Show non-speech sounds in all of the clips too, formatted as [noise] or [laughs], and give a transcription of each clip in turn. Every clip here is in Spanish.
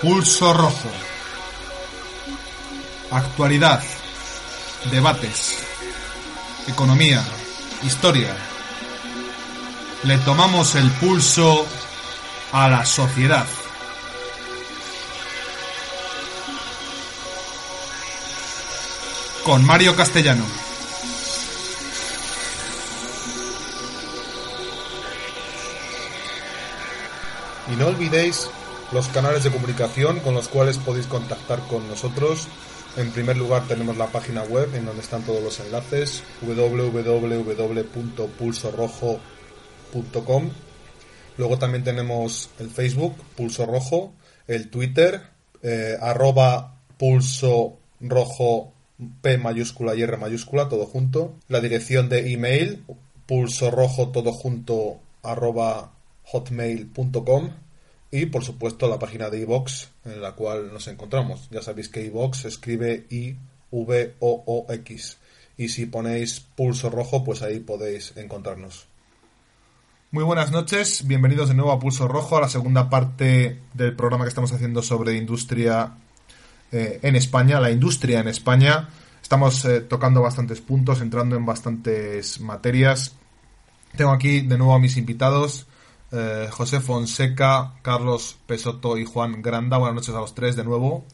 Pulso Rojo. Actualidad. Debates. Economía. Historia. Le tomamos el pulso a la sociedad. Con Mario Castellano. Y no olvidéis los canales de comunicación con los cuales podéis contactar con nosotros. En primer lugar tenemos la página web en donde están todos los enlaces www.pulsorojo.com. Luego también tenemos el Facebook Pulso Rojo, el Twitter eh, arroba pulso rojo P mayúscula y R mayúscula todo junto. La dirección de email pulso rojo todo junto arroba hotmail.com y por supuesto la página de iVox en la cual nos encontramos. Ya sabéis que iVox escribe I V O O X y si ponéis pulso rojo pues ahí podéis encontrarnos. Muy buenas noches, bienvenidos de nuevo a Pulso Rojo, a la segunda parte del programa que estamos haciendo sobre industria eh, en España, la industria en España. Estamos eh, tocando bastantes puntos, entrando en bastantes materias. Tengo aquí de nuevo a mis invitados. Eh, José Fonseca, Carlos Pesoto y Juan Granda. Buenas noches a los tres de nuevo.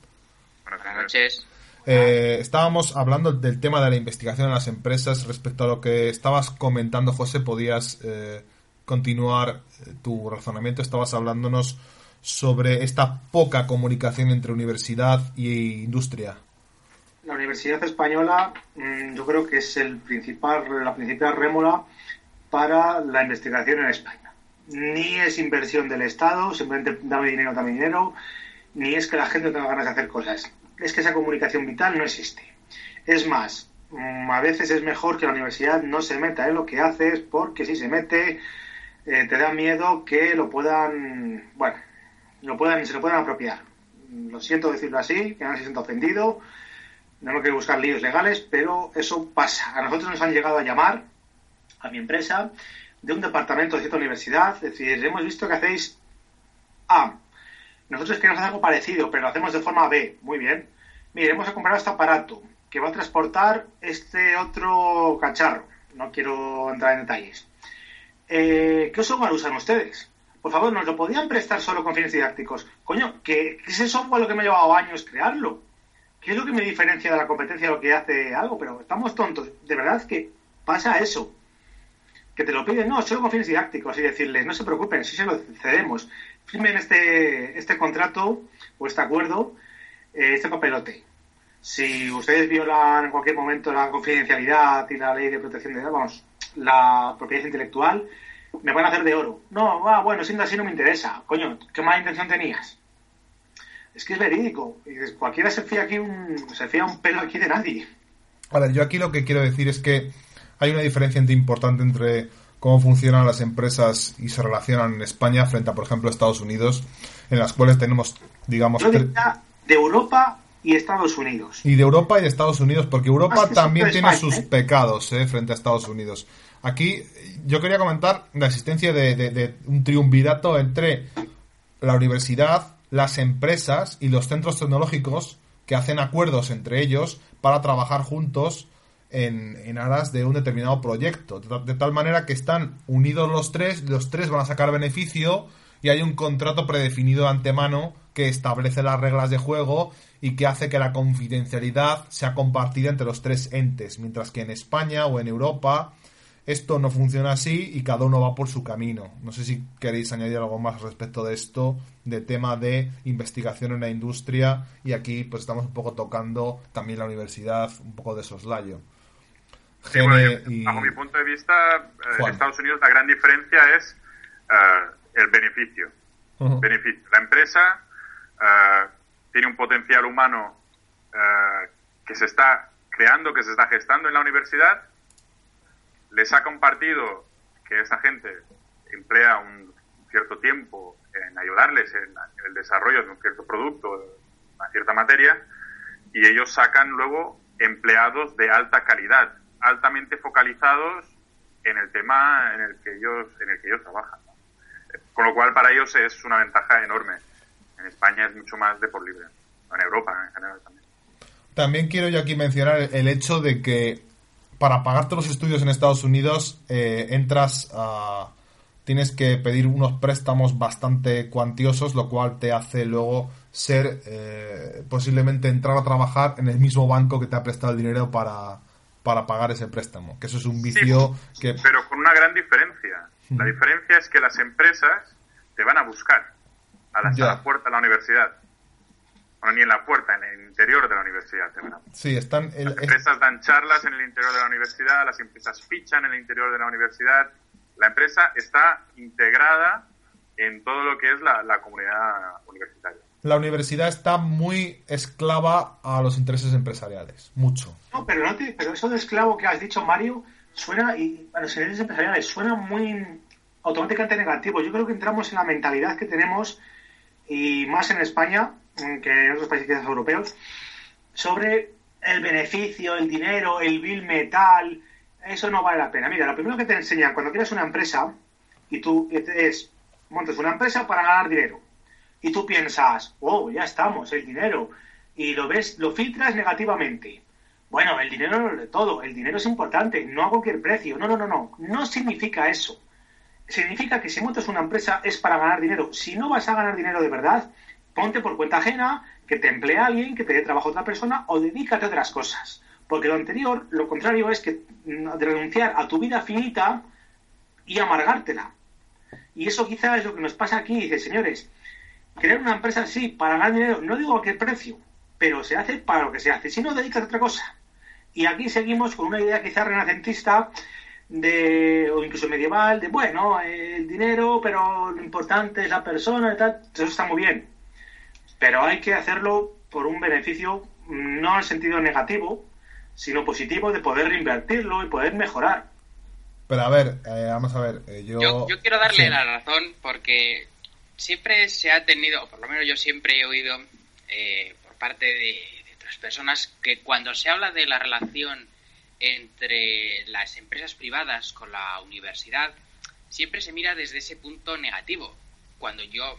Buenas noches. Eh, estábamos hablando del tema de la investigación en las empresas. Respecto a lo que estabas comentando, José, podías eh, continuar tu razonamiento. Estabas hablándonos sobre esta poca comunicación entre universidad y industria. La Universidad Española mm, yo creo que es el principal, la principal rémora para la investigación en España ni es inversión del Estado, simplemente dame dinero, dame dinero, ni es que la gente tenga ganas de hacer cosas. Es que esa comunicación vital no existe. Es más, mm, a veces es mejor que la universidad no se meta en lo que haces, porque si se mete, eh, te da miedo que lo puedan, bueno, lo puedan, se lo puedan apropiar. Lo siento decirlo así, que no se sienta ofendido, no me quiero buscar líos legales, pero eso pasa. A nosotros nos han llegado a llamar, a mi empresa, de un departamento de cierta universidad. Es decir, hemos visto que hacéis A. Nosotros queremos hacer algo parecido, pero lo hacemos de forma B. Muy bien. Mire, hemos comprado este aparato que va a transportar este otro cacharro. No quiero entrar en detalles. Eh, ¿Qué software usan ustedes? Por favor, ¿nos lo podían prestar solo con fines didácticos? Coño, ¿qué, ¿qué es ese software lo que me ha llevado años crearlo? ¿Qué es lo que me diferencia de la competencia lo que hace algo? Pero estamos tontos. De verdad que pasa eso que te lo piden, no, solo con fines didácticos y decirles, no se preocupen, si se lo cedemos, firmen este, este contrato o este acuerdo, eh, este papelote. Si ustedes violan en cualquier momento la confidencialidad y la ley de protección de datos, la propiedad intelectual, me van a hacer de oro. No, ah, bueno, siendo así no me interesa. Coño, ¿qué mala intención tenías? Es que es verídico. Cualquiera se fía aquí un, se fía un pelo aquí de nadie. Ahora, yo aquí lo que quiero decir es que hay una diferencia importante entre cómo funcionan las empresas y se relacionan en España frente a, por ejemplo, Estados Unidos, en las cuales tenemos, digamos... de Europa y Estados Unidos. Y de Europa y de Estados Unidos, porque Europa también tiene sus ¿eh? pecados ¿eh? frente a Estados Unidos. Aquí yo quería comentar la existencia de, un triunvirato entre la universidad, las empresas y los centros tecnológicos que hacen acuerdos entre ellos para trabajar juntos en, aras de un determinado proyecto. De, tal manera que están unidos los tres, los tres van a sacar beneficio y hay un contrato predefinido de antemano que establece las reglas de juego y que hace que la confidencialidad sea compartida entre los tres entes, mientras que en España o en Europa esto no funciona así y cada uno va por su camino. No sé si queréis añadir algo más respecto de esto, de tema de investigación en la industria y aquí pues estamos un poco tocando también la universidad, un poco de soslayo. Sí, Bajo mi punto de vista, eh, en Estados Unidos la gran diferencia es eh, el beneficio. beneficio. La empresa eh, tiene un potencial humano que se está creando, que se está gestando en la universidad, le saca un partido que esa gente emplea un cierto tiempo en ayudarles en, en el desarrollo de un cierto producto, una cierta materia, y ellos sacan luego empleados de alta calidad altamente focalizados en el tema en el que ellos, en el que ellos trabajan. Con lo cual, para ellos es una ventaja enorme. En España es mucho más de por libre. En Europa en general también. También quiero yo aquí mencionar el hecho de que para pagarte los estudios en Estados Unidos eh, entras a... Tienes que pedir unos préstamos bastante cuantiosos, lo cual te hace luego ser eh, posiblemente entrar a trabajar en el mismo banco que te ha prestado el dinero para, para pagar ese préstamo. Que eso es un vicio que... Pero con una gran diferencia. La diferencia es que las empresas te van a buscar a la, puerta de la universidad. Bueno, ni en la puerta, en el interior de la universidad. Te van a... Sí, están... las empresas dan charlas en el interior de la universidad, las empresas fichan en el interior de la universidad. La empresa está integrada en todo lo que es la comunidad universitaria la universidad está muy esclava a los intereses empresariales, mucho. No, pero, no pero eso de esclavo que has dicho, Mario, suena, y a los intereses empresariales, suena muy automáticamente negativo. Yo creo que entramos en la mentalidad que tenemos, y más en España que en otros países europeos, sobre el beneficio, el dinero, el bill metal, eso no vale la pena. Mira, lo primero que te enseñan cuando quieres una empresa, y tú es, montes una empresa para ganar dinero y tú piensas, oh, ya estamos, el dinero, y lo ves, lo filtras negativamente. Bueno, el dinero no es de todo, el dinero es importante, no a cualquier precio. No, no, no, no, no significa eso. Significa que si montas una empresa es para ganar dinero. Si no vas a ganar dinero de verdad, ponte por cuenta ajena, que te emplee alguien, que te dé trabajo a otra persona o dedícate a otras cosas. Porque lo anterior, lo contrario es que mm, renunciar a tu vida finita y amargártela. Y eso quizás es lo que nos pasa aquí. Dice, señores, crear una empresa sí, para ganar dinero, no digo a qué precio, pero se hace para lo que se hace. Si no, dedicas a otra cosa. Y aquí seguimos con una idea quizás renacentista de, o incluso medieval, de bueno, el dinero, pero lo importante es la persona y tal. Eso está muy bien. Pero hay que hacerlo por un beneficio, no en sentido negativo, sino positivo de poder reinvertirlo y poder mejorar. Pero a ver, eh, vamos a ver, eh, yo... yo... quiero darle la razón porque siempre se ha tenido, o por lo menos yo siempre he oído eh, por parte de, otras personas, que cuando se habla de la relación entre las empresas privadas con la universidad, siempre se mira desde ese punto negativo. Cuando yo,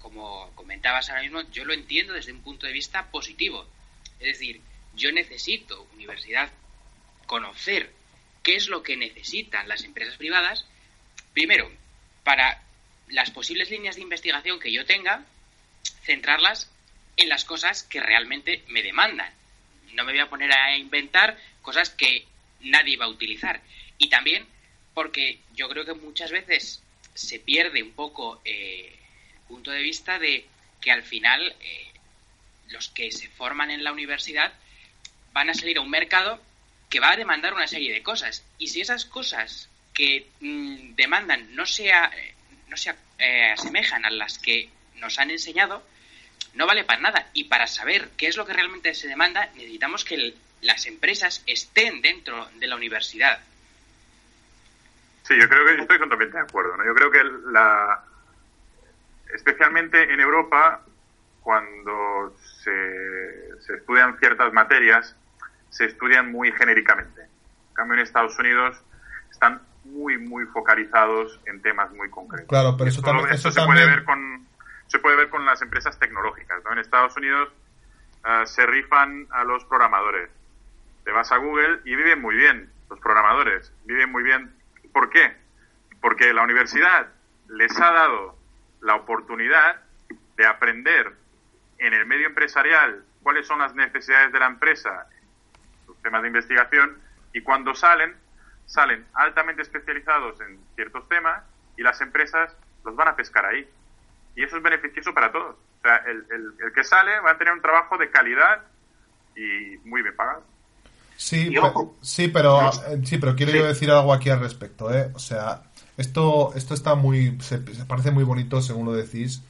como comentabas ahora mismo, yo lo entiendo desde un punto de vista positivo. Es decir, yo necesito, universidad, conocer qué es lo que necesitan las empresas privadas, primero, para las posibles líneas de investigación que yo tenga, centrarlas en las cosas que realmente me demandan. No me voy a poner a inventar cosas que nadie va a utilizar. Y también porque yo creo que muchas veces se pierde un poco eh, el punto de vista de que al final eh, los que se forman en la universidad van a salir a un mercado que va a demandar una serie de cosas. Y si esas cosas que mm, demandan no sea no se eh, asemejan a las que nos han enseñado, no vale para nada. Y para saber qué es lo que realmente se demanda, necesitamos que las empresas estén dentro de la universidad. Sí, yo creo que estoy totalmente de acuerdo. ¿no? Yo creo que la, especialmente en Europa, cuando se, se estudian ciertas materias, se estudian muy genéricamente. En cambio, en Estados Unidos están muy, muy focalizados en temas muy concretos. Claro, pero eso, también... Eso se, puede ver con, se puede ver con las empresas tecnológicas. ¿no? En Estados Unidos eh, se rifan a los programadores. Te vas a Google y viven muy bien los programadores. Viven muy bien. ¿Por qué? Porque la universidad les ha dado la oportunidad de aprender en el medio empresarial cuáles son las necesidades de la empresa, los temas de investigación, y cuando salen salen altamente especializados en ciertos temas y las empresas los van a pescar ahí. Y eso es beneficioso para todos. O sea, el, el, que sale va a tener un trabajo de calidad y muy bien pagado. Sí, sí, pero eh, sí, pero quiero decir algo aquí al respecto, ¿eh? O sea, esto esto está muy se, parece muy bonito según lo decís,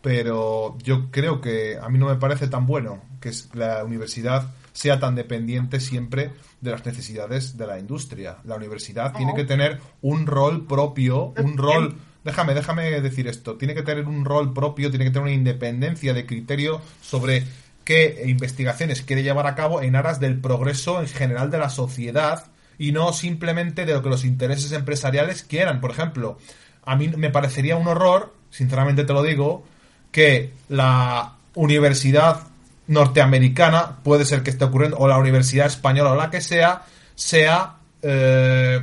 pero yo creo que a mí no me parece tan bueno que la universidad sea tan dependiente siempre de las necesidades de la industria. La universidad tiene que tener un rol propio, un rol... Déjame, déjame decir esto. Tiene que tener un rol propio, tiene que tener una independencia de criterio sobre qué investigaciones quiere llevar a cabo en aras del progreso en general de la sociedad y no simplemente de lo que los intereses empresariales quieran. Por ejemplo, a mí me parecería un horror, sinceramente te lo digo, que la universidad norteamericana, puede ser que esté ocurriendo, o la universidad española o la que sea, sea eh,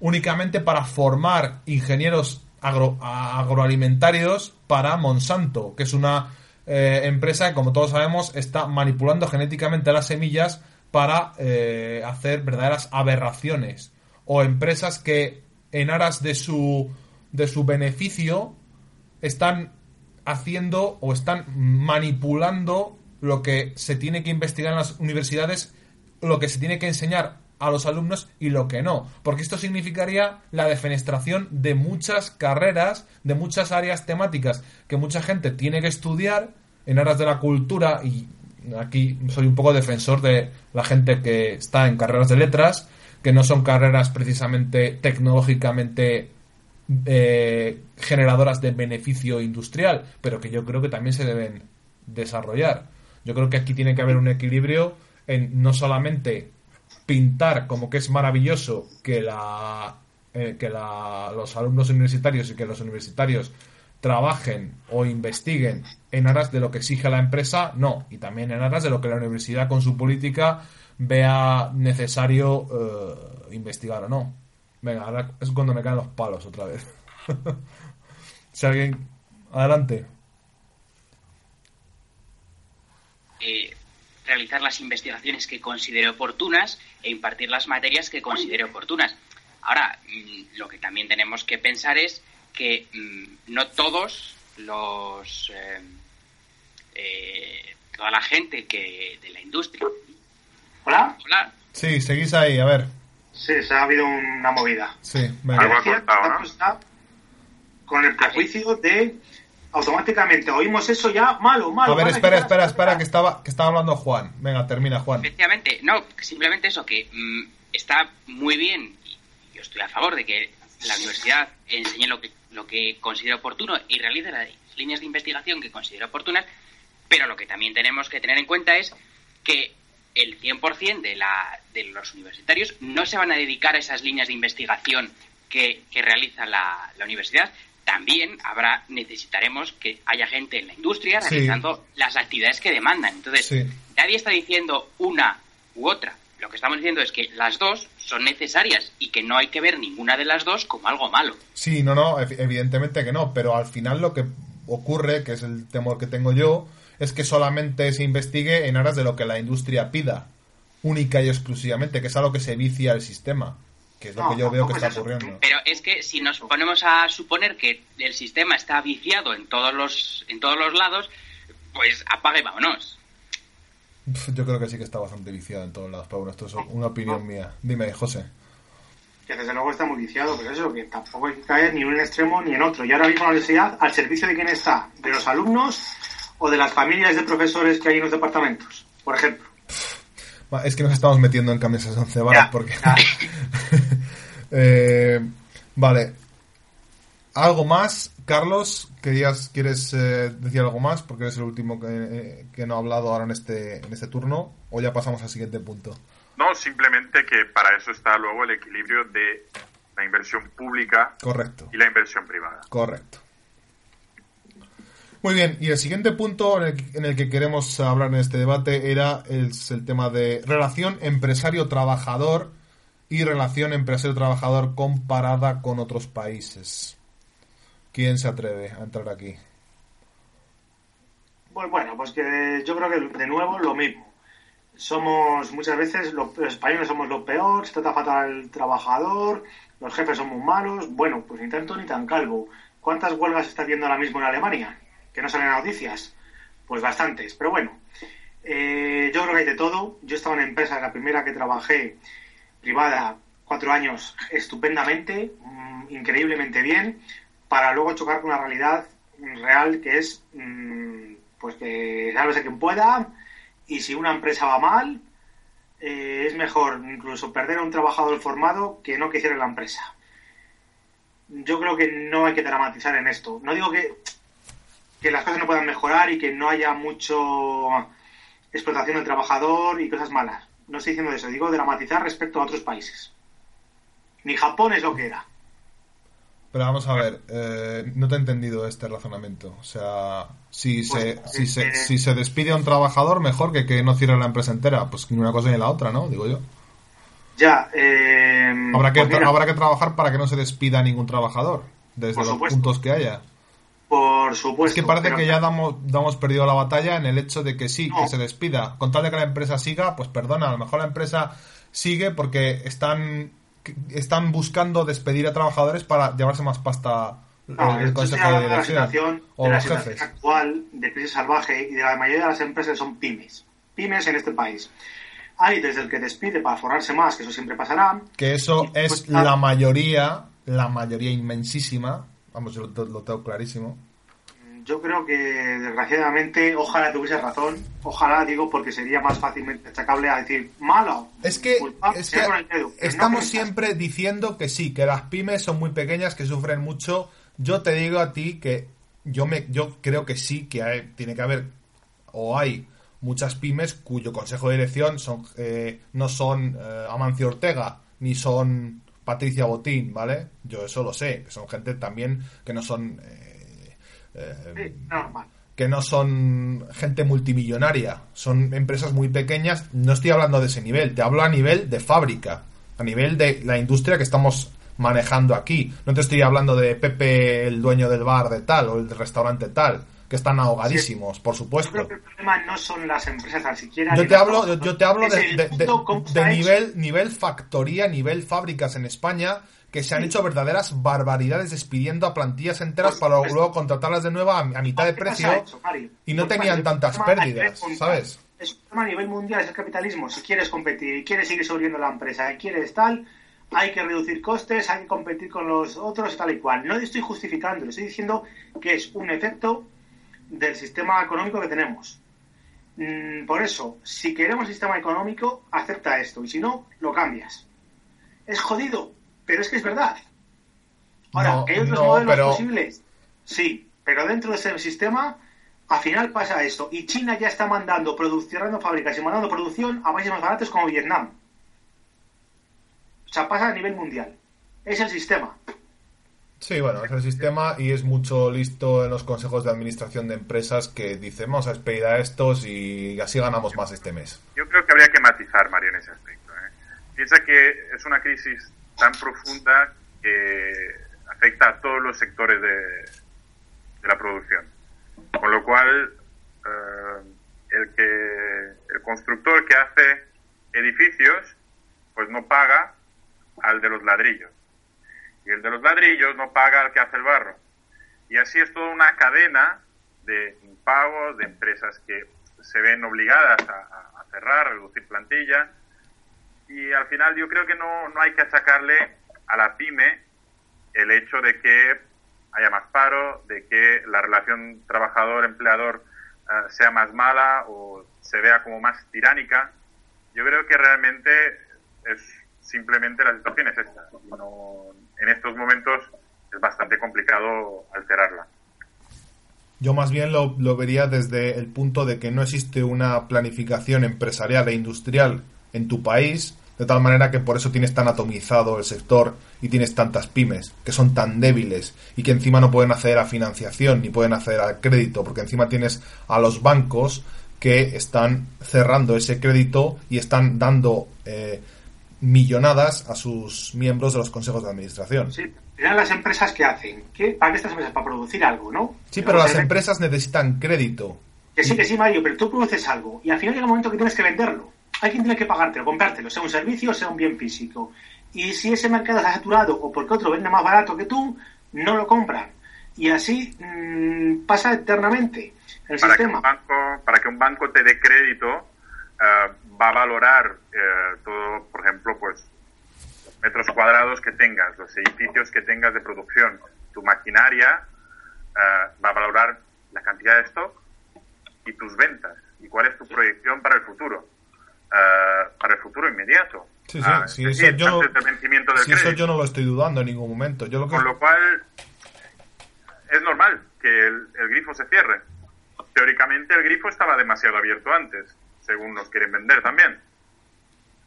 únicamente para formar ingenieros agroalimentarios para Monsanto, que es una eh, empresa que, como todos sabemos, está manipulando genéticamente las semillas para eh, hacer verdaderas aberraciones. O empresas que, en aras de su, de su beneficio, están haciendo o están manipulando lo que se tiene que investigar en las universidades, lo que se tiene que enseñar a los alumnos y lo que no. Porque esto significaría la defenestración de muchas carreras, de muchas áreas temáticas que mucha gente tiene que estudiar en aras de la cultura y aquí soy un poco defensor de la gente que está en carreras de letras, que no son carreras precisamente tecnológicamente eh, generadoras de beneficio industrial, pero que yo creo que también se deben desarrollar. Yo creo que aquí tiene que haber un equilibrio en no solamente pintar como que es maravilloso que la eh, que los alumnos universitarios y que los universitarios trabajen o investiguen en aras de lo que exige la empresa, no, y también en aras de lo que la universidad con su política vea necesario eh, investigar o no. Venga, ahora es cuando me caen los palos otra vez. [laughs] si alguien... Adelante. Eh, realizar las investigaciones que considere oportunas e impartir las materias que considere oportunas. Ahora, mm, lo que también tenemos que pensar es que mm, no todos los eh, eh, toda la gente que de la industria. Hola. Hola. Sí, seguís ahí, a ver. Sí, se ha habido una movida. Sí, Con el prejuicio de automáticamente oímos eso ya malo, malo. A ver, espera, espera, espera, que estaba, que estaba hablando Juan. Venga, termina, Juan. Efectivamente, no, simplemente eso, que mm, está muy bien, y yo estoy a favor de que la universidad enseñe lo que, lo que considera oportuno y realice las líneas de investigación que considera oportunas, pero lo que también tenemos que tener en cuenta es que el 100% de, la, de los universitarios no se van a dedicar a esas líneas de investigación que, que realiza la, la universidad, también habrá necesitaremos que haya gente en la industria realizando las actividades que demandan. Entonces, nadie está diciendo una u otra. Lo que estamos diciendo es que las dos son necesarias y que no hay que ver ninguna de las dos como algo malo. Sí, no, no, evidentemente que no, pero al final lo que ocurre, que es el temor que tengo yo, es que solamente se investigue en aras de lo que la industria pida, única y exclusivamente, que es algo que se vicia el sistema que es lo que yo veo que está ocurriendo. Pero es que si nos ponemos a suponer que el sistema está viciado en todos los, en todos los lados, pues apague y vámonos. Yo creo que sí que está bastante viciado en todos lados, pero bueno, esto es una opinión mía. Dime, José. Que desde luego está muy viciado, pero eso, que tampoco hay que caer ni en un extremo ni en otro. Y ahora mismo la universidad, ¿al servicio de quién está? ¿De los alumnos o de las familias de profesores que hay en los departamentos? Por ejemplo. Es que nos estamos metiendo en camisas once varas porque... [laughs] Eh, vale. ¿Algo más? Carlos, ¿querías, ¿quieres eh, decir algo más? Porque eres el último eh, que, no ha hablado ahora en este, en este turno. ¿O ya pasamos al siguiente punto? No, simplemente que para eso está luego el equilibrio de la inversión pública Correcto. y la inversión privada. Correcto. Muy bien, y el siguiente punto en el, que queremos hablar en este debate era el, el tema de relación empresario-trabajador y relación empresario-trabajador comparada con otros países. ¿Quién se atreve a entrar aquí? Pues bueno, pues que yo creo que de nuevo lo mismo. Somos muchas veces, los, españoles somos lo peor, se trata fatal al trabajador, los jefes son muy malos. Bueno, pues ni tanto ni tan calvo. ¿Cuántas huelgas está haciendo ahora mismo en Alemania? Que no salen noticias. Pues bastantes, pero bueno. Eh, yo creo que hay de todo. Yo estaba en una empresa, la primera que trabajé privada, cuatro años, estupendamente, mm, increíblemente bien, para luego chocar con una realidad real que es, mm, pues que a quien pueda, y si una empresa va mal, eh, es mejor incluso perder a un trabajador formado que no que hiciera la empresa. Yo creo que no hay que dramatizar en esto. No digo que que las cosas no puedan mejorar y que no haya mucho explotación del trabajador y cosas malas. No estoy diciendo eso, digo dramatizar respecto a otros países. Ni Japón es lo que era. Pero vamos a ver, eh, no te he entendido este razonamiento. O sea, si, pues, se, si, se, eh, si se despide a un trabajador, mejor que que no cierre la empresa entera. Pues ni una cosa ni la otra, ¿no? Digo yo. Ya, eh, habrá, que, pues habrá que trabajar para que no se despida ningún trabajador, desde los puntos que haya. Por supuesto. Es que parece que ya damos, damos perdido la batalla en el hecho de que sí, que se despida. Con tal de que la empresa siga, pues perdona, a lo mejor la empresa sigue porque están están buscando despedir a trabajadores para llevarse más pasta el Consejo de Dirección o de la jefes. actual de crisis salvaje y de la mayoría de las empresas son pymes. Pymes en este país. Hay desde el que despide para forrarse más, que eso siempre pasará. Que eso es la mayoría, la mayoría inmensísima, vamos, yo lo, lo tengo clarísimo yo creo que desgraciadamente, ojalá tuviese razón, ojalá digo porque sería más fácilmente achacable a decir malo. Es que, estamos siempre diciendo que sí, que las pymes son muy pequeñas, que sufren mucho. Yo te digo a ti que yo me, yo creo que sí, que hay, tiene que haber o hay muchas pymes cuyo consejo de dirección son eh, no son eh, Amancio Ortega ni son Patricia Botín, ¿vale? Yo eso lo sé, que son gente también que no son eh, eh, que no son gente multimillonaria, son empresas muy pequeñas. No estoy hablando de ese nivel, te hablo a nivel de fábrica, a nivel de la industria que estamos manejando aquí. No te estoy hablando de Pepe, el dueño del bar de tal o el restaurante tal, que están ahogadísimos, por supuesto. el problema no son las empresas tan siquiera. Yo te hablo, yo, te hablo de, de nivel, nivel factoría, nivel fábricas en España que se han hecho verdaderas barbaridades despidiendo a plantillas enteras para luego contratarlas de nuevo a, mitad de precio y no tenían tantas pérdidas, ¿sabes? Es un tema a nivel mundial, es el capitalismo. Si quieres competir y quieres seguir sobreviviendo la empresa y quieres tal, hay que reducir costes, hay que competir con los otros, tal y cual. No estoy justificando, estoy diciendo que es un efecto del sistema económico que tenemos. Mm, por eso, si queremos sistema económico, acepta esto y si no, lo cambias. Es jodido, pero es que es verdad. Ahora, ¿hay otros modelos posibles? Sí, pero dentro de ese sistema, al final pasa esto. Y China ya está mandando, cerrando fábricas y mandando producción a países más baratos como Vietnam. O sea, pasa a nivel mundial. Es el sistema. Sí, bueno, es el sistema y es mucho listo en los consejos de administración de empresas que dicen vamos a despedir a estos y así ganamos más este mes. Yo creo que habría que matizar, Mario, en ese aspecto. ¿eh? Piensa que es una crisis tan profunda que afecta a todos los sectores de, la producción. Con lo cual, eh, el, que, el constructor que hace edificios, pues no paga al de los ladrillos. Y el de los ladrillos no paga al que hace el barro. Y así es toda una cadena de impagos, de empresas que se ven obligadas a, a cerrar, reducir plantilla, y al final yo creo que no, no hay que achacarle a la pyme el hecho de que haya más paro, de que la relación trabajador-empleador eh, sea más mala o se vea como más tiránica. Yo creo que realmente es simplemente la situación es esta. no, en estos momentos es bastante complicado alterarla. Yo más bien lo, lo vería desde el punto de que no existe una planificación empresarial e industrial en tu país de tal manera que por eso tienes tan atomizado el sector y tienes tantas pymes que son tan débiles y que encima no pueden acceder a financiación ni pueden acceder al crédito, porque encima tienes a los bancos que están cerrando ese crédito y están dando eh, millonadas a sus miembros de los consejos de administración. Sí, eran las empresas que hacen. ¿Qué? ¿Para estas empresas? Para producir algo, ¿no? Sí, pero, las empresas necesitan crédito. Que sí, que sí, Mario, pero tú produces algo y al final llega un momento que tienes que venderlo hay quien tiene que pagártelo, comprártelo, sea un servicio o sea un bien físico. Y si ese mercado está saturado o porque otro vende más barato que tú, no lo compran. Y así mmm, pasa eternamente el para sistema. Que banco, para que un banco te dé crédito, uh, va a valorar uh, todo, por ejemplo, pues metros cuadrados que tengas, los edificios que tengas de producción, tu maquinaria, uh, va a valorar la cantidad de stock y tus ventas y cuál es tu proyección para el futuro. Eh, para el futuro inmediato. Sí, sí, ah, sí eso, yo, eso yo no lo estoy dudando en ningún momento. Yo lo Con lo cual, es normal que el, grifo se cierre. Teóricamente el grifo estaba demasiado abierto antes, según nos quieren vender también.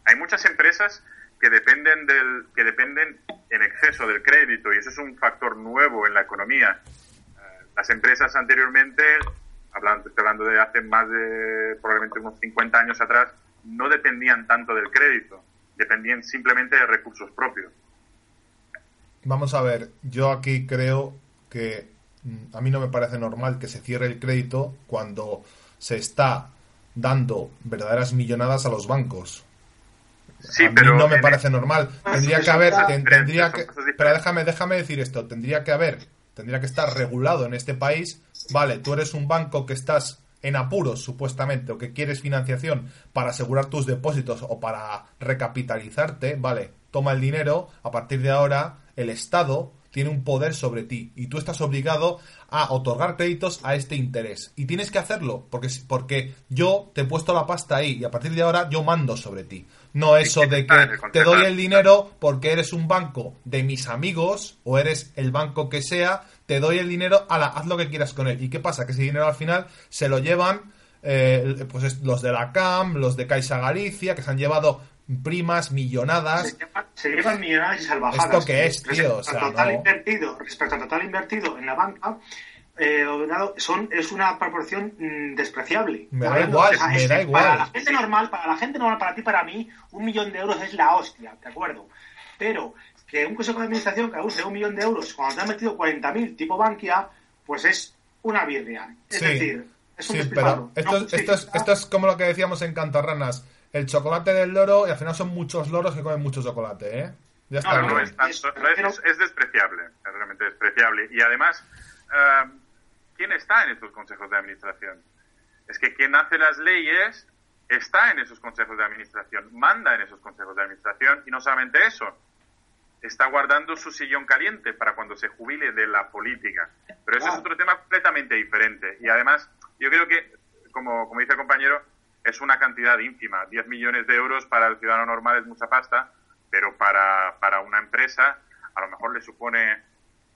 Hay muchas empresas que dependen del que dependen en exceso del crédito y eso es un factor nuevo en la economía. Eh, las empresas anteriormente, hablando, estoy hablando de hace más de probablemente unos 50 años atrás, no dependían tanto del crédito, dependían simplemente de recursos propios. Vamos a ver, yo aquí creo que mm, a mí no me parece normal que se cierre el crédito cuando se está dando verdaderas millonadas a los bancos. Sí, a mí no me parece normal. Tendría que haber, tendría que, pero déjame, déjame decir esto. Tendría que haber, tendría que estar regulado en este país. Vale, tú eres un banco que estás en apuros supuestamente o que quieres financiación para asegurar tus depósitos o para recapitalizarte, vale, toma el dinero. A partir de ahora, el Estado tiene un poder sobre ti y tú estás obligado a otorgar créditos a este interés. Y tienes que hacerlo porque, porque yo te he puesto la pasta ahí y a partir de ahora yo mando sobre ti. No eso de que te doy el dinero porque eres un banco de mis amigos o eres el banco que sea, te doy el dinero, la haz lo que quieras con él. ¿Y qué pasa? Que ese dinero al final se lo llevan eh, pues los de la CAM, los de Caixa Galicia, que se han llevado primas, millonadas. Se, llevan millonadas y salvajadas. ¿Esto qué es, tío? Respecto, total invertido, respecto al total invertido en la banca, eh, son, es una proporción mm, despreciable. Me da igual, me da igual. Para la gente normal, para la gente normal, para ti, para mí, un millón de euros es la hostia, ¿de acuerdo? Pero que un consejo de administración que use un millón de euros cuando te han metido 40.000 tipo Bankia, pues es una birria. Es decir, es un sí, pero esto, esto, es, esto es como lo que decíamos en Cantarranas el chocolate del loro y al final son muchos loros que comen mucho chocolate, ¿eh? Ya está. No, no, es, es, despreciable, es realmente despreciable. Y además, eh, ¿quién está en estos consejos de administración? Es que quien hace las leyes está en esos consejos de administración, manda en esos consejos de administración y no solamente eso, está guardando su sillón caliente para cuando se jubile de la política. Pero eso es otro tema completamente diferente. Y además, yo creo que, como, como dice el compañero, es una cantidad ínfima. 10 millones de euros para el ciudadano normal es mucha pasta, pero para, para una empresa a lo mejor le supone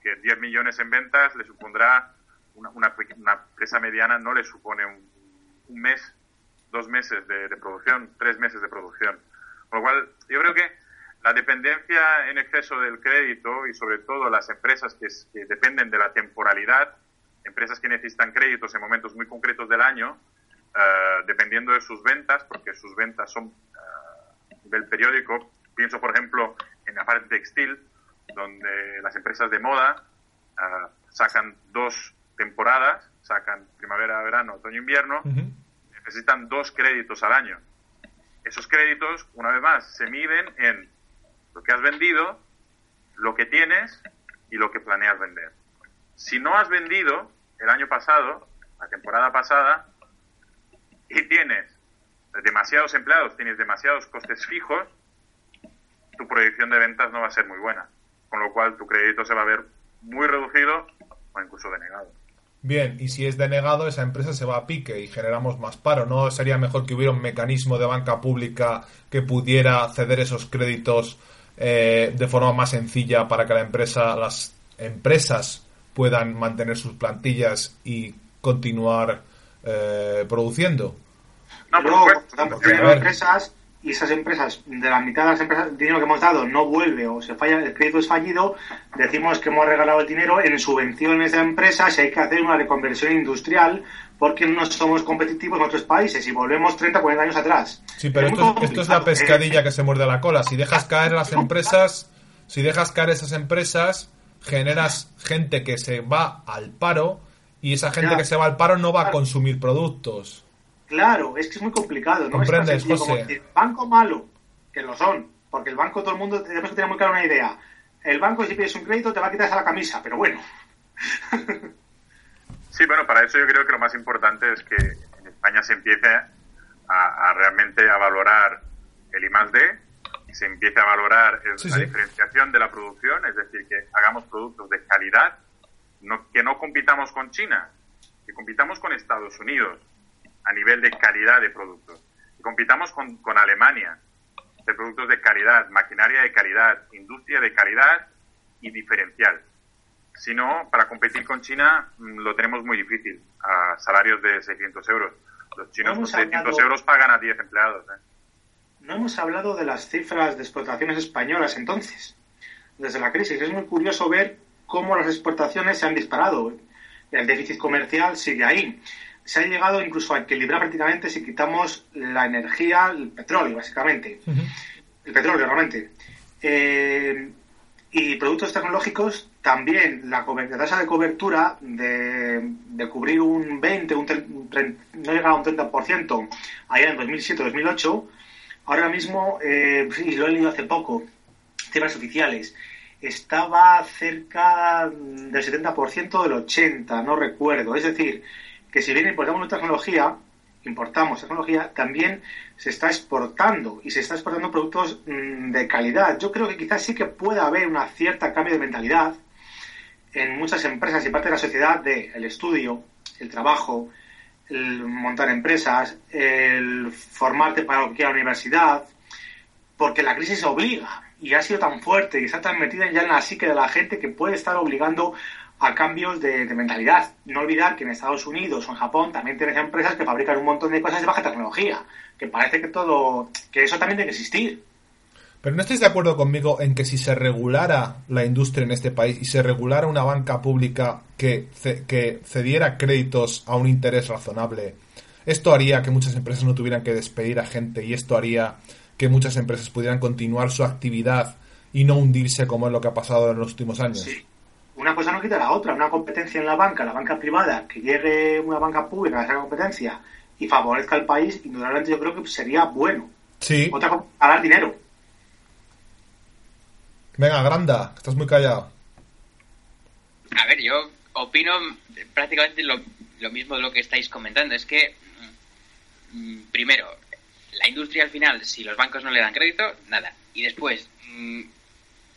que 10 millones en ventas le supondrá una, una, empresa mediana no le supone un, mes, dos meses de, producción, tres meses de producción. Con lo cual, yo creo que la dependencia en exceso del crédito y sobre todo las empresas que dependen de la temporalidad, empresas que necesitan créditos en momentos muy concretos del año, eh, dependiendo de sus ventas, porque sus ventas son uh, del periódico. Pienso, por ejemplo, en la parte textil, donde las empresas de moda eh, sacan dos temporadas, sacan primavera, verano, otoño, invierno, necesitan dos créditos al año. Esos créditos, una vez más, se miden en lo que has vendido, lo que tienes y lo que planeas vender. Si no has vendido el año pasado, la temporada pasada, y tienes demasiados empleados, tienes demasiados costes fijos, tu proyección de ventas no va a ser muy buena. Con lo cual tu crédito se va a ver muy reducido o incluso denegado. Bien, y si es denegado, esa empresa se va a pique y generamos más paro. ¿No sería mejor que hubiera un mecanismo de banca pública que pudiera ceder esos créditos eh, de forma más sencilla para que la empresa, las empresas puedan mantener sus plantillas y continuar eh, produciendo. No, Luego, empresas y esas empresas, de la mitad de las empresas, el dinero que hemos dado no vuelve o se falla, el crédito es fallido, decimos que hemos regalado el dinero en subvenciones de empresas y hay que hacer una reconversión industrial porque no somos competitivos en otros países y volvemos 30, 40 años atrás. Sí, pero esto, esto, es la pescadilla que se muerde la cola. Si dejas caer las empresas, si dejas caer esas empresas, generas gente que se va al paro y esa gente que se va al paro no va a consumir productos. Claro, es que es muy complicado, ¿no? ¿Comprendes, José? banco malo, que lo son, porque el banco todo el mundo tenemos que tener muy clara una idea. El banco si pides un crédito te va a quitar esa la camisa, pero bueno. [laughs] sí, bueno, para eso yo creo que lo más importante es que en España se empiece a, realmente a valorar el I más D y se empiece a valorar la diferenciación de la producción, es decir, que hagamos productos de calidad que no compitamos con China, que compitamos con Estados Unidos a nivel de calidad de productos, que compitamos con, con Alemania de productos de calidad, maquinaria de calidad, industria de calidad y diferencial. Si no, para competir con China mm, lo tenemos muy difícil, a salarios de 600 euros. Los chinos con 600 euros pagan a 10 empleados. ¿eh? no hemos hablado de las cifras de exportaciones españolas entonces, desde la crisis. Es muy curioso ver cómo las exportaciones se han disparado. El déficit comercial sigue ahí. Se ha llegado incluso a equilibrar prácticamente si quitamos la energía, el petróleo, básicamente. El petróleo, realmente. Eh, y productos tecnológicos, también la, tasa de cobertura de, cubrir un 20, un, no llega a un 30% allá en 2007-2008, ahora mismo, eh, sí, lo he leído hace poco, cifras oficiales, estaba cerca del 70% del 80%, no recuerdo. Es decir, que si bien importamos tecnología, importamos tecnología, también se está exportando y se está exportando productos mm, de calidad. Yo creo que quizás sí que pueda haber una cierta cambio de mentalidad en muchas empresas y parte de la sociedad de el estudio, el trabajo, el montar empresas, el formarte para lo que universidad, porque la crisis obliga y ha sido tan fuerte y está tan metida ya en la psique de la gente que puede estar obligando a cambios de, mentalidad. No olvidar que en Estados Unidos o en Japón también tienes empresas que fabrican un montón de cosas de baja tecnología, que parece que todo, que eso también tiene que existir. Pero no estáis de acuerdo conmigo en que si se regulara la industria en este país y se regulara una banca pública que, que cediera créditos a un interés razonable, esto haría que muchas empresas no tuvieran que despedir a gente y esto haría que muchas empresas pudieran continuar su actividad y no hundirse como es lo que ha pasado en los últimos años una cosa no quita la otra. Una competencia en la banca, la banca privada, que llegue una banca pública a esa competencia y favorezca al país, indudablemente yo creo que sería bueno. Sí. Otra cosa, ganar dinero. Venga, Granda, estás muy callado. A ver, yo opino prácticamente lo, mismo de lo que estáis comentando. Es que, mm, primero, la industria al final, si los bancos no le dan crédito, nada. Y después, mm,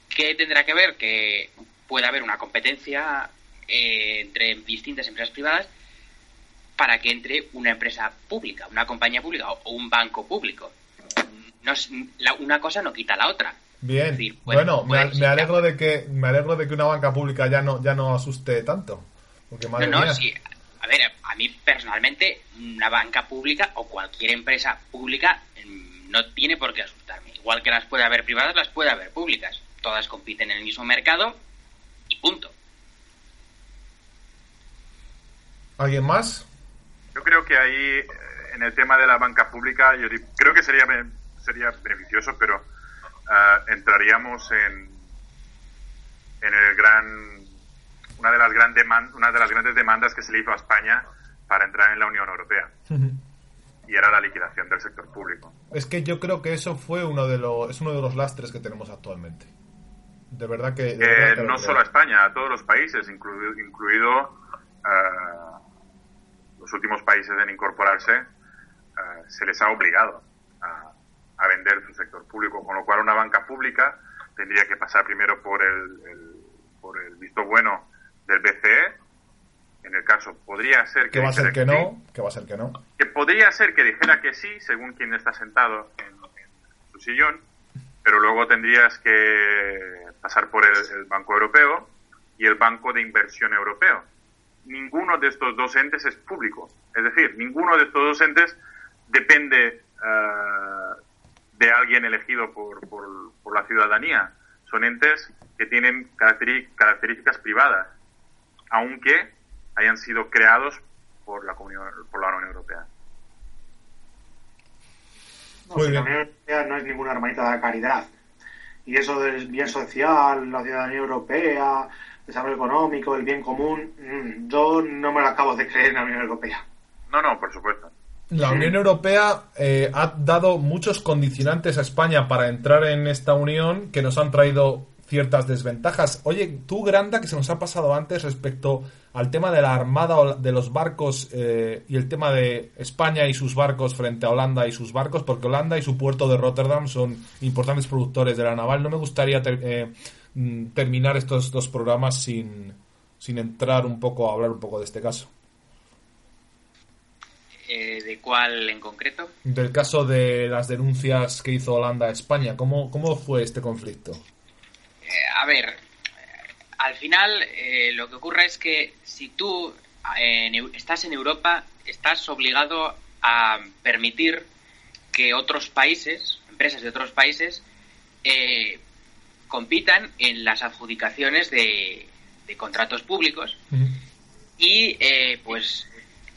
¿qué tendrá que ver? Que puede haber una competencia eh, entre distintas empresas privadas para que entre una empresa pública, una compañía pública o un banco público. No, la, una cosa no quita la otra. Bien. bueno, me, alegro de que me alegro de que una banca pública ya no ya no asuste tanto. Porque no, no, sí. A ver, a mí personalmente una banca pública o cualquier empresa pública mm, no tiene por qué asustarme. Igual que las puede haber privadas, las puede haber públicas. Todas compiten en el mismo mercado punto. ¿Alguien más? Yo creo que ahí, eh, en el tema de la banca pública, yo creo que sería, sería beneficioso, pero uh, entraríamos en, en el gran una de las gran una de las grandes demandas que se le hizo a España para entrar en la Unión Europea. Y era la liquidación del sector público. Es que yo creo que eso fue uno de los es uno de los lastres que tenemos actualmente. De verdad que... no solo a España, a todos los países, incluido, incluido eh, los últimos países en incorporarse, eh, se les ha obligado a, vender su sector público, con lo cual una banca pública tendría que pasar primero por el, por el visto bueno del BCE. En el caso, podría ser que... va a ser que, no, que va a ser que no. Que podría ser que dijera que sí, según quien está sentado en su sillón, pero luego tendrías que pasar por el, Banco Europeo y el Banco de Inversión Europeo. Ninguno de estos dos entes es público. Es decir, ninguno de estos dos entes depende eh, de alguien elegido por, por, la ciudadanía. Son entes que tienen características privadas, aunque hayan sido creados por la, por la Unión Europea. No, la Unión Europea no es ninguna hermanita de caridad y eso del bien social, la ciudadanía europea, desarrollo económico, el bien común, mm, yo no me lo acabo de creer en la Unión Europea. No, no, por supuesto. La Unión Europea eh, ha dado muchos condicionantes a España para entrar en esta unión que nos han traído ciertas desventajas. Oye, tú, Granda, que se nos ha pasado antes respecto al tema de la armada de los barcos eh, y el tema de España y sus barcos frente a Holanda y sus barcos, porque Holanda y su puerto de Rotterdam son importantes productores de la naval. No me gustaría eh, mm, terminar estos dos programas sin, sin entrar un poco a hablar un poco de este caso. Eh, ¿De cuál en concreto? Del caso de las denuncias que hizo Holanda a España. ¿Cómo, cómo fue este conflicto? A ver, al final eh, lo que ocurre es que si tú estás en Europa, estás obligado a permitir que otros países, empresas de otros países eh, compitan en las adjudicaciones de, contratos públicos. Y eh, pues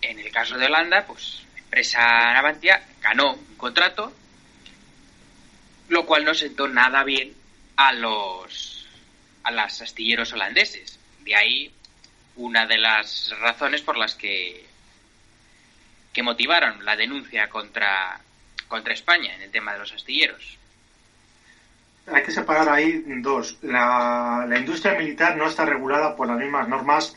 en el caso de Holanda pues la empresa Navantia ganó un contrato lo cual no sentó nada bien a los a los astilleros holandeses de ahí una de las razones por las que que motivaron la denuncia contra contra España en el tema de los astilleros hay que separar ahí dos. La, industria militar no está regulada por las mismas normas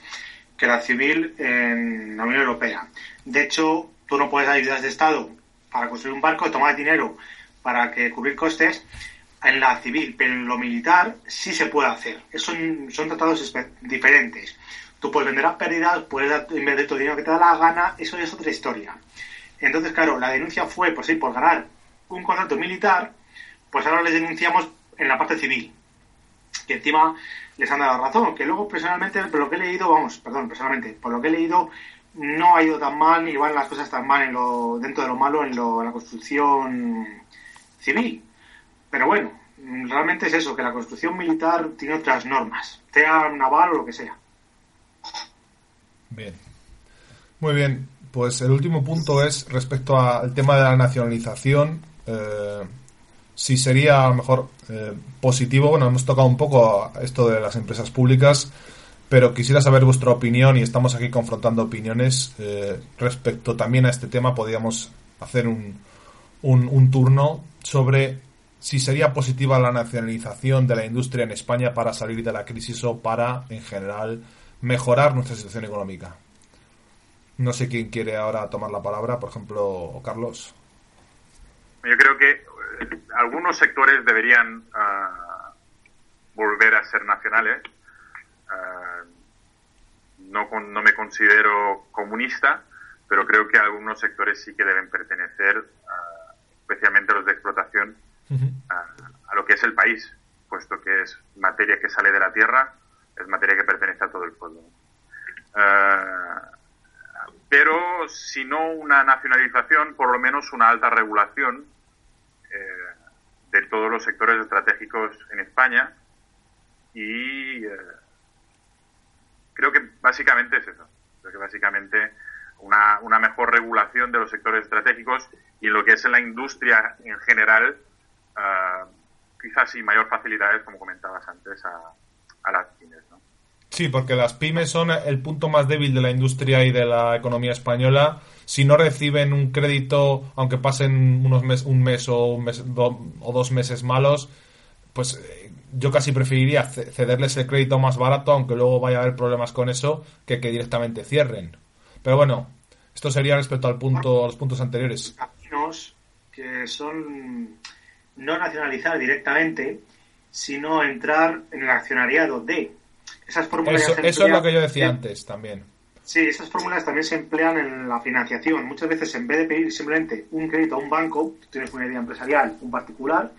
que la civil en la Unión Europea. De hecho, tú no puedes dar ayudas de Estado para construir un barco, tomar dinero para que cubrir costes en la civil, pero en lo militar sí se puede hacer. Son, son tratados diferentes. Tú puedes vender a pérdidas, puedes invertir tu dinero que te da la gana, eso es otra historia. Entonces, claro, la denuncia fue, pues sí, por ganar un contrato militar, pues ahora les denunciamos en la parte civil. Que encima les han dado razón, que luego personalmente, por lo que he leído, vamos, perdón, personalmente, por lo que he leído, no ha ido tan mal ni van las cosas tan mal en lo, dentro de lo malo en, lo, la construcción civil. Pero bueno, realmente es eso, que la construcción militar tiene otras normas, sea naval o lo que sea. Bien. Muy bien. Pues el último punto es respecto al tema de la nacionalización. Eh, si sería a lo mejor eh, positivo. Bueno, hemos tocado un poco esto de las empresas públicas, pero quisiera saber vuestra opinión y estamos aquí confrontando opiniones eh, respecto también a este tema. Podríamos hacer un, un, turno sobre si sería positiva la nacionalización de la industria en España para salir de la crisis o para, en general, mejorar nuestra situación económica. No sé quién quiere ahora tomar la palabra, por ejemplo, Carlos. Yo creo que algunos sectores deberían ah, volver a ser nacionales. Ah, no, no me considero comunista, pero creo que algunos sectores sí que deben pertenecer, ah, especialmente los de explotación, a lo que es el país, puesto que es materia que sale de la tierra, es materia que pertenece a todo el pueblo. pero si no una nacionalización, por lo menos una alta regulación eh, de todos los sectores estratégicos en España y eh, creo que básicamente es eso. Creo que básicamente una, una mejor regulación de los sectores estratégicos y lo que es en la industria en general, uh, quizás y mayor facilidades, como comentabas antes, a, a las pymes. ¿no? Sí, porque las pymes son el punto más débil de la industria y de la economía española si no reciben un crédito, aunque pasen unos mes, un mes o, un mes, o dos meses malos, pues eh, yo casi preferiría cederles el crédito más barato, aunque luego vaya a haber problemas con eso, que que directamente cierren. Pero bueno, esto sería respecto al punto, a los puntos anteriores. Caminos que son no nacionalizar directamente, sino entrar en el accionariado de esas fórmulas. Eso, eso es lo que yo decía antes también. Sí, esas fórmulas también se emplean en la financiación. Muchas veces, en vez de pedir simplemente un crédito a un banco, tienes una idea empresarial, un particular,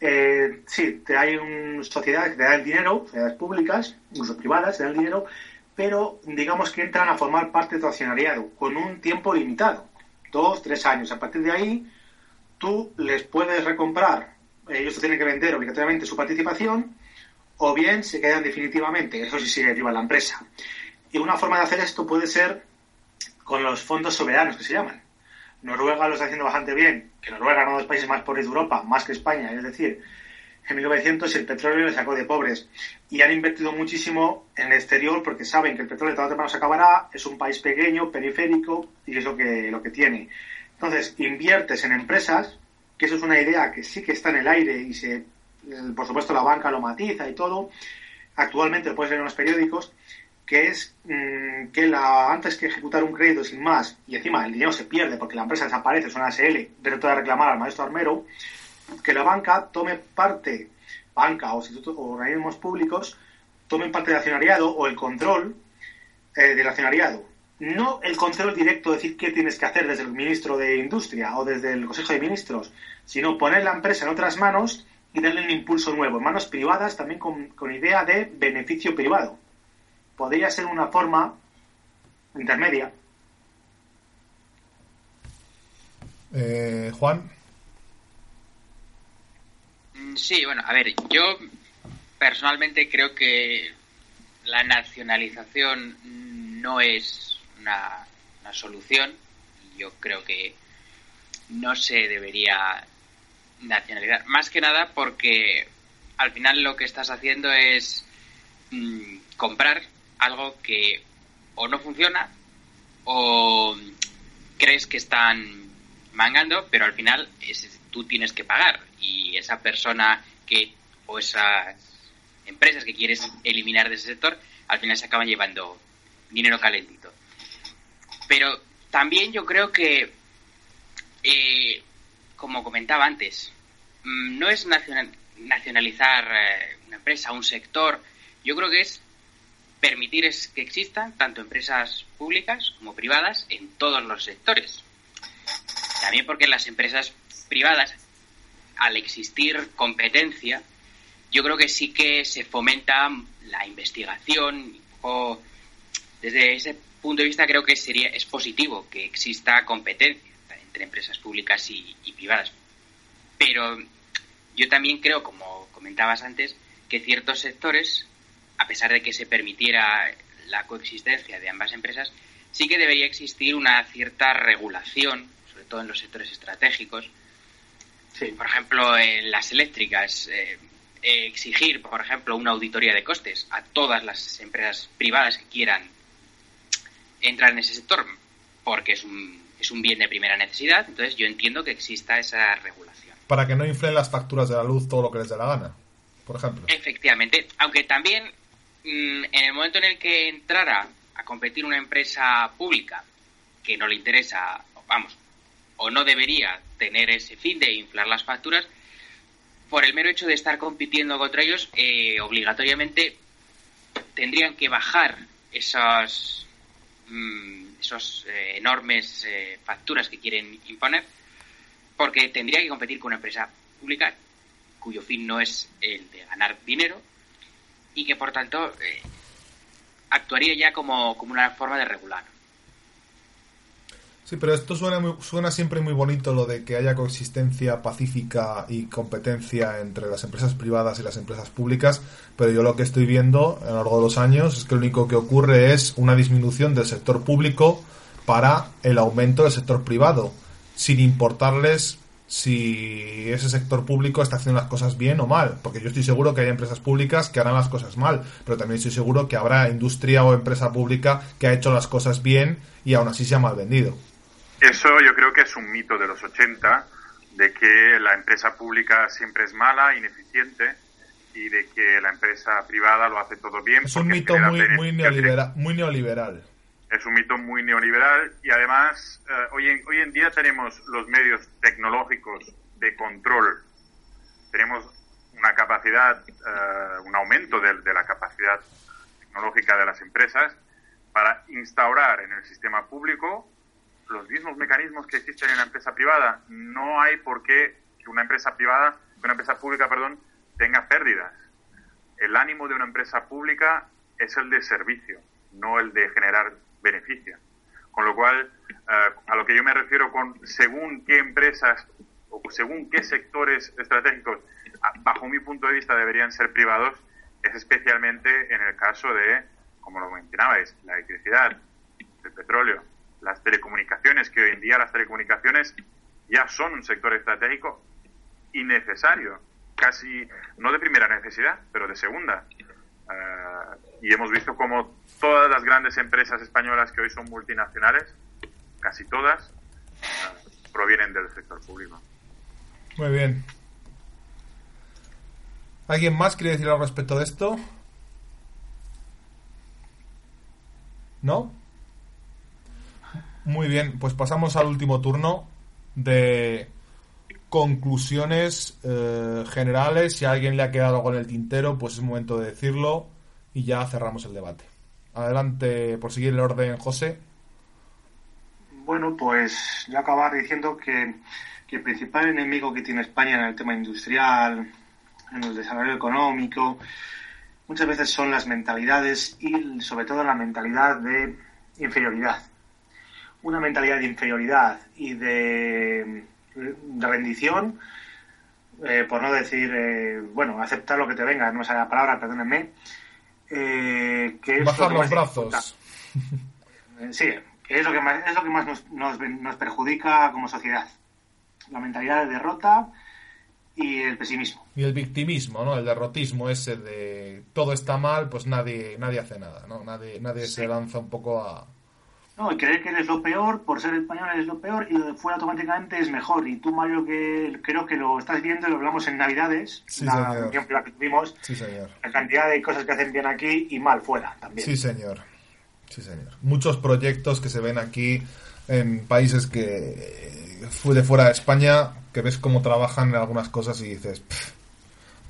eh, sí, te hay una sociedad que te da el dinero, sociedades públicas, incluso privadas, te dan el dinero, pero digamos que entran a formar parte de tu accionariado con un tiempo limitado, dos, tres años. A partir de ahí, tú les puedes recomprar, ellos tienen que vender obligatoriamente su participación, o bien se quedan definitivamente, eso sí sigue viva la empresa. Y una forma de hacer esto puede ser con los fondos soberanos que se llaman. Noruega lo está haciendo bastante bien, que Noruega era uno de los países más pobres de Europa, más que España, es decir, en 1900 el petróleo le sacó de pobres y han invertido muchísimo en el exterior porque saben que el petróleo tarde o temprano se acabará, es un país pequeño, periférico y es lo que, lo que tiene. Entonces, inviertes en empresas, que eso es una idea que sí que está en el aire y se, por supuesto la banca lo matiza y todo, actualmente lo puedes leer en los periódicos, que es mm, que la, antes que ejecutar un crédito sin más, y encima el dinero se pierde porque la empresa desaparece, es una SL, pero de reclamar al maestro armero, que la banca tome parte, banca o, o organismos públicos, tomen parte del accionariado o el control eh, del accionariado. No el control directo, decir qué tienes que hacer desde el ministro de Industria o desde el Consejo de Ministros, sino poner la empresa en otras manos y darle un impulso nuevo, en manos privadas también con, con idea de beneficio privado podría ser una forma intermedia. Eh, Juan. Mm, sí, bueno, a ver, yo personalmente creo que la nacionalización no es una, solución. Yo creo que no se debería nacionalizar. Más que nada porque al final lo que estás haciendo es mm, comprar algo que o no funciona o crees que están mangando, pero al final es, tú tienes que pagar y esa persona que o esas empresas que quieres eliminar de ese sector al final se acaban llevando dinero calentito. Pero también yo creo que, eh, como comentaba antes, mm, no es nacionalizar eh, una empresa, un sector, yo creo que es permitir es que existan tanto empresas públicas como privadas en todos los sectores. También porque las empresas privadas, al existir competencia, yo creo que sí que se fomenta la investigación o desde ese punto de vista creo que sería es positivo que exista competencia entre empresas públicas y, y privadas. Pero yo también creo, como comentabas antes, que ciertos sectores a pesar de que se permitiera la coexistencia de ambas empresas, sí que debería existir una cierta regulación, sobre todo en los sectores estratégicos. Por ejemplo, en las eléctricas, eh, exigir, por ejemplo, una auditoría de costes a todas las empresas privadas que quieran entrar en ese sector, porque es un, es un bien de primera necesidad. Entonces, yo entiendo que exista esa regulación. Para que no inflen las facturas de la luz todo lo que les dé la gana, por ejemplo. Efectivamente, aunque también Mm, en el momento en el que entrara a competir una empresa pública que no le interesa, vamos, o no debería tener ese fin de inflar las facturas, por el mero hecho de estar compitiendo contra ellos, eh, obligatoriamente tendrían que bajar esas mm, esos eh, enormes eh, facturas que quieren imponer, porque tendría que competir con una empresa pública cuyo fin no es el de ganar dinero, y que por tanto eh, actuaría ya como, como una forma de regular. Sí, pero esto suena, suena siempre muy bonito lo de que haya coexistencia pacífica y competencia entre las empresas privadas y las empresas públicas, pero yo lo que estoy viendo a lo largo de los años es que lo único que ocurre es una disminución del sector público para el aumento del sector privado, sin importarles si ese sector público está haciendo las cosas bien o mal, porque yo estoy seguro que hay empresas públicas que harán las cosas mal, pero también estoy seguro que habrá industria o empresa pública que ha hecho las cosas bien y aún así se ha mal vendido. Eso yo creo que es un mito de los 80, de que la empresa pública siempre es mala, ineficiente, y de que la empresa privada lo hace todo bien. Es un mito muy, muy, neoliberal, muy neoliberal es un mito muy neoliberal y además eh, hoy, en, hoy en día tenemos los medios tecnológicos de control, tenemos una capacidad, eh, un aumento de, la capacidad tecnológica de las empresas para instaurar en el sistema público los mismos mecanismos que existen en la empresa privada. No hay por qué que una empresa privada, una empresa pública, perdón, tenga pérdidas. El ánimo de una empresa pública es el de servicio, no el de generar beneficia. Con lo cual, eh, a lo que yo me refiero con según qué empresas o según qué sectores estratégicos, bajo mi punto de vista, deberían ser privados, es especialmente en el caso de, como lo mencionabais, la electricidad, el petróleo, las telecomunicaciones, que hoy en día las telecomunicaciones ya son un sector estratégico y necesario, casi no de primera necesidad, pero de segunda. Eh, y hemos visto como todas las grandes empresas españolas que hoy son multinacionales, casi todas, eh, provienen del sector público. Muy bien. ¿Alguien más quiere decir algo respecto de esto? ¿No? Muy bien, pues pasamos al último turno de conclusiones eh, generales. Si a alguien le ha quedado algo en el tintero, pues es momento de decirlo y ya cerramos el debate. Adelante, por seguir el orden, José. Bueno, pues yo acabar diciendo que, el principal enemigo que tiene España en el tema industrial, en el desarrollo económico, muchas veces son las mentalidades y sobre todo la mentalidad de inferioridad. Una mentalidad de inferioridad y de, de rendición eh, por no decir, eh, bueno, aceptar lo que te venga, no sé la palabra, perdónenme. Eh, que es Bajar los brazos. sí, es lo que más, es lo que más nos, nos, nos perjudica como sociedad. La mentalidad de derrota y el pesimismo. Y el victimismo, ¿no? El derrotismo ese de todo está mal, pues nadie nadie hace nada, ¿no? Nadie nadie se lanza un poco a no, y creer que eres lo peor, por ser español eres lo peor, y lo de fuera automáticamente es mejor. Y tú, Mario, que creo que lo estás viendo, lo hablamos en Navidades, sí, la que tuvimos, sí, señor. la cantidad de cosas que hacen bien aquí y mal fuera también. Sí, señor. Sí, señor. Muchos proyectos que se ven aquí en países que fue de fuera de España, que ves cómo trabajan en algunas cosas y dices,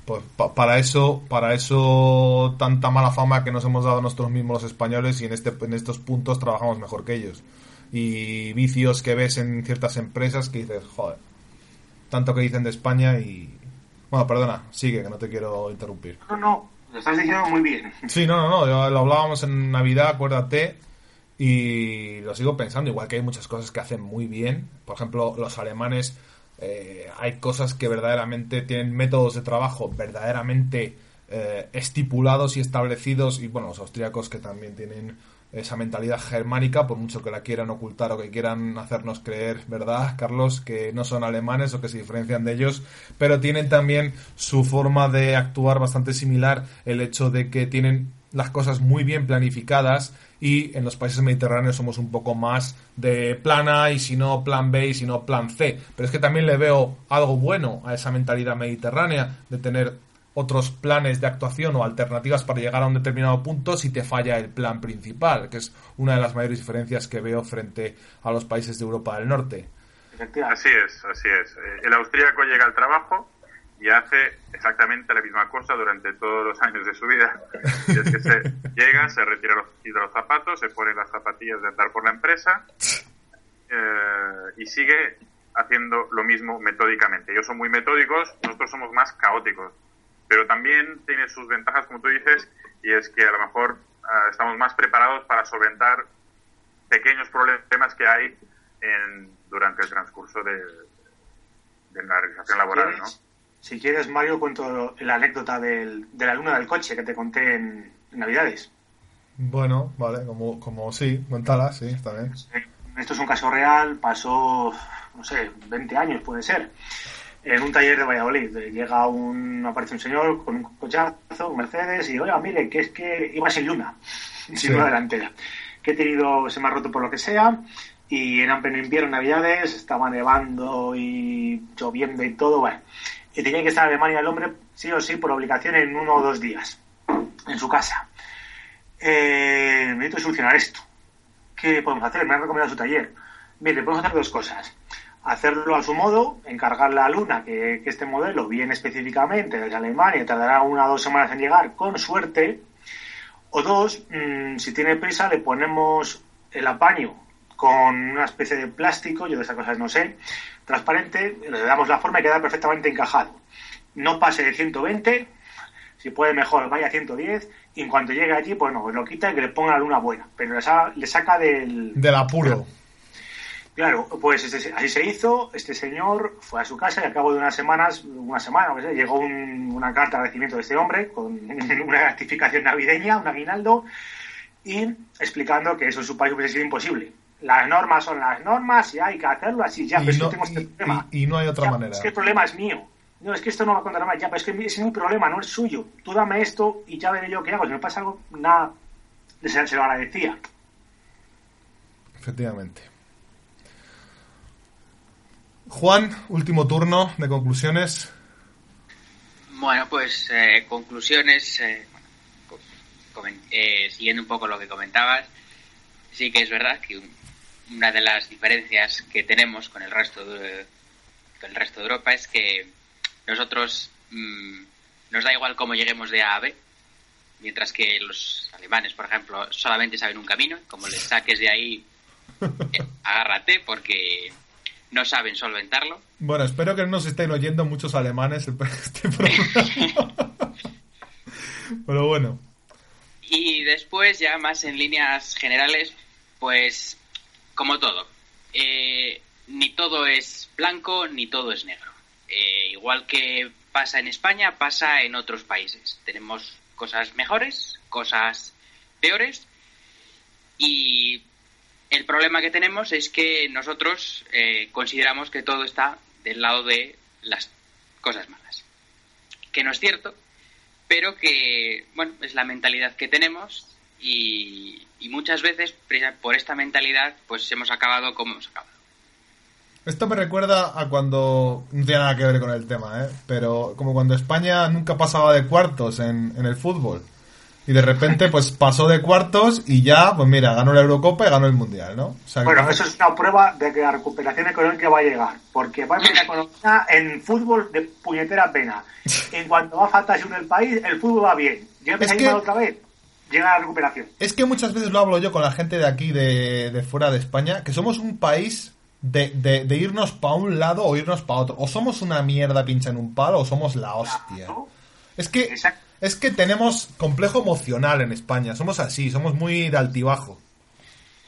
pues para eso, para eso tanta mala fama que nos hemos dado nosotros mismos los españoles y en este, en estos puntos trabajamos mejor que ellos. Y vicios que ves en ciertas empresas que dices, joder, tanto que dicen de España y bueno, perdona, sigue, que no te quiero interrumpir. No, no, lo estás diciendo muy bien. Sí, no, no, no, lo hablábamos en Navidad, acuérdate, y lo sigo pensando, igual que hay muchas cosas que hacen muy bien. Por ejemplo, los alemanes eh, hay cosas que verdaderamente tienen métodos de trabajo verdaderamente eh, estipulados y establecidos y bueno, los austríacos que también tienen esa mentalidad germánica, por mucho que la quieran ocultar o que quieran hacernos creer, ¿verdad, Carlos? Que no son alemanes o que se diferencian de ellos, pero tienen también su forma de actuar bastante similar, el hecho de que tienen las cosas muy bien planificadas y en los países mediterráneos somos un poco más de plan A y si no plan B y si no plan C. Pero es que también le veo algo bueno a esa mentalidad mediterránea de tener otros planes de actuación o alternativas para llegar a un determinado punto si te falla el plan principal, que es una de las mayores diferencias que veo frente a los países de Europa del Norte. Así es, así es. Eh, el austríaco llega al trabajo y hace exactamente la misma cosa durante todos los años de su vida. Y es que se [laughs] llega, se retira los, los zapatos, se pone las zapatillas de andar por la empresa eh, y sigue haciendo lo mismo metódicamente. Ellos son muy metódicos, nosotros somos más caóticos. Pero también tiene sus ventajas, como tú dices, y es que a lo mejor ah, estamos más preparados para solventar pequeños problemas que hay en, durante el transcurso de, de la realización laboral, ¿no? Si quieres, Mario, cuento la anécdota del, de la luna del coche que te conté en, Navidades. Bueno, vale, como, como sí, cuéntala, sí, está bien. Esto es un caso real, pasó, no sé, 20 años puede ser, en un taller de Valladolid. Llega un, aparece un señor con un cochazo, un Mercedes, y oiga, mire, que es que iba sin luna, [laughs] sin luna delantera. Que he tenido, se me ha roto por lo que sea, y en pleno invierno, Navidades, estaba nevando y lloviendo y todo, bueno y tenía que estar en Alemania el hombre, sí o sí, por obligación en uno o dos días, en su casa. Eh, necesito solucionar esto. ¿Qué podemos hacer? Me han recomendado su taller. Mire, podemos hacer dos cosas. Hacerlo a su modo, encargarle a Luna que, que este modelo viene específicamente desde Alemania, tardará una o dos semanas en llegar, con suerte. O dos, mm, si tiene prisa, le ponemos el apaño con una especie de plástico, yo de esas cosas no sé, transparente, le damos la forma y queda perfectamente encajado. No pase de 120, si puede mejor vaya a 110 y en cuanto llegue allí, pues no, pues lo quita y que le ponga la luna buena, pero le, saca del... Del apuro. Claro, pues este, así se hizo, este señor fue a su casa y al cabo de unas semanas, una semana, o llegó una carta de agradecimiento de este hombre con [laughs] una gratificación navideña, un aguinaldo, y explicando que eso en su país hubiese sido imposible las normas son las normas y hay que hacerlo así, ya, pero no, tengo este problema. Y, no hay otra manera. Es que el problema es mío. No, es que esto no va a contar más, ya, pero es que es mi problema, no es suyo. Tú dame esto y ya veré yo qué hago. Si me pasa algo, nada, se, se lo agradecía. Efectivamente. Juan, último turno de conclusiones. Bueno, pues eh, conclusiones, eh, eh, siguiendo un poco lo que comentabas, sí que es verdad que una de las diferencias que tenemos con el resto de, el resto de Europa es que nosotros mm, nos da igual cómo lleguemos de A a B, mientras que los alemanes, por ejemplo, solamente saben un camino, como les saques de ahí, eh, agárrate porque no saben solventarlo. Bueno, espero que no nos estén oyendo muchos alemanes [laughs] este Pero bueno. Y después, ya más en líneas generales, pues como todo, eh, ni todo es blanco ni todo es negro. eh, igual que pasa en España, pasa en otros países. Tenemos cosas mejores, cosas peores y el problema que tenemos es que nosotros eh, consideramos que todo está del lado de las cosas malas. Que no es cierto, pero que, bueno, es la mentalidad que tenemos y, muchas veces por esta mentalidad pues hemos acabado como hemos acabado. Esto me recuerda a cuando, no tiene nada que ver con el tema, ¿eh? pero como cuando España nunca pasaba de cuartos en, en el fútbol. Y de repente, pues [laughs] pasó de cuartos y ya, pues mira, ganó la Eurocopa y ganó el Mundial, ¿no? bueno, eso es una prueba de que la recuperación económica va a llegar. Porque va a haber una [laughs] economía en fútbol de puñetera pena. En cuanto va a faltar en el país, el fútbol va bien. Ya es que, otra vez, llega la recuperación. Es que muchas veces lo hablo yo con la gente de aquí, de, de fuera de España, que somos un país de, de, irnos para un lado o irnos para otro. O somos una mierda pincha en un palo o somos la hostia. Es que... Exacto es que tenemos complejo emocional en España. Somos así, somos muy de altibajo.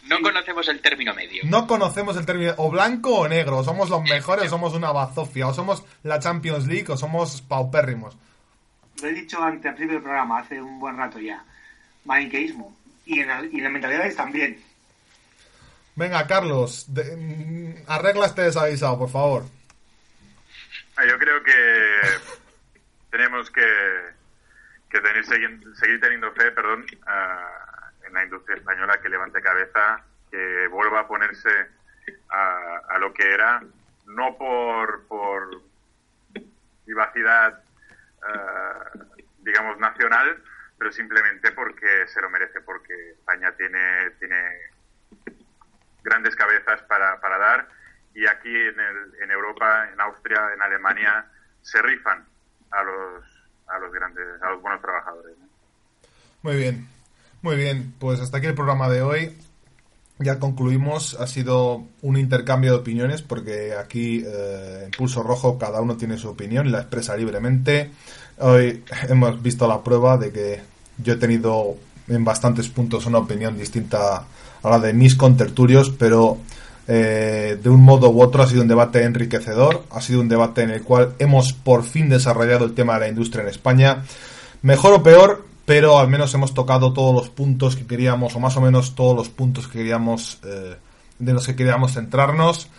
No conocemos el término medio. No conocemos el término o blanco o negro. somos los mejores o somos una bazofia. O somos la Champions League o somos paupérrimos. Lo he dicho antes, al principio del programa, hace un buen rato ya. Maniqueísmo. Y en, la, y en mentalidades también. Venga, Carlos, de, mm, arregla este desavisado, por favor. Ah, yo creo que tenemos que que tener, seguir, teniendo fe, perdón, en la industria española que levante cabeza, que vuelva a ponerse a, lo que era, no por, por vivacidad, eh, digamos, nacional, pero simplemente porque se lo merece, porque España tiene, tiene grandes cabezas para, para dar y aquí en, el, en Europa, en Austria, en Alemania, se rifan a los a los grandes, a los buenos trabajadores. Muy bien, muy bien. Pues hasta aquí el programa de hoy. Ya concluimos, ha sido un intercambio de opiniones porque aquí eh, en Pulso Rojo cada uno tiene su opinión y la expresa libremente. Hoy hemos visto la prueba de que yo he tenido en bastantes puntos una opinión distinta a la de mis contertulios, pero eh, de un modo u otro ha sido un debate enriquecedor, ha sido un debate en el cual hemos por fin desarrollado el tema de la industria en España. Mejor o peor, pero al menos hemos tocado todos los puntos que queríamos, o más o menos todos los puntos que queríamos, eh, de los que queríamos centrarnos.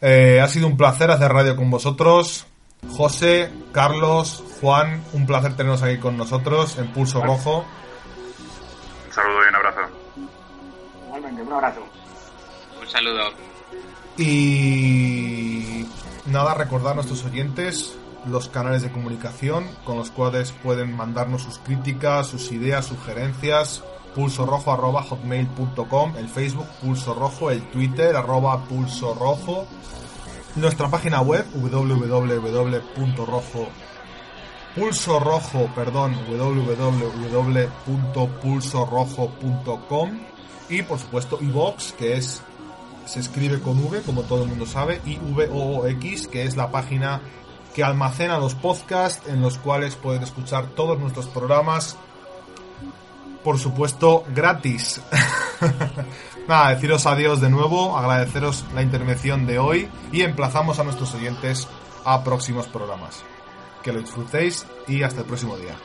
Eh, ha sido un placer hacer radio con vosotros. José, Carlos, Juan, un placer teneros aquí con nosotros en Pulso Rojo. Un saludo y un abrazo. Igualmente, un abrazo. Un saludo. Y nada, recordar a nuestros oyentes los canales de comunicación con los cuales pueden mandarnos sus críticas, sus ideas, sugerencias. Pulso rojo arroba hotmail.com, el Facebook Pulso Rojo, el Twitter arroba Pulso Rojo, nuestra página web www.rojo pulso rojo, perdón, www.pulsorojo.com y por supuesto iVox, que es se escribe con V, como todo el mundo sabe, y VOOX, que es la página que almacena los podcasts en los cuales pueden escuchar todos nuestros programas, por supuesto, gratis. [laughs] Nada, deciros adiós de nuevo, agradeceros la intervención de hoy y emplazamos a nuestros oyentes a próximos programas. Que lo disfrutéis y hasta el próximo día.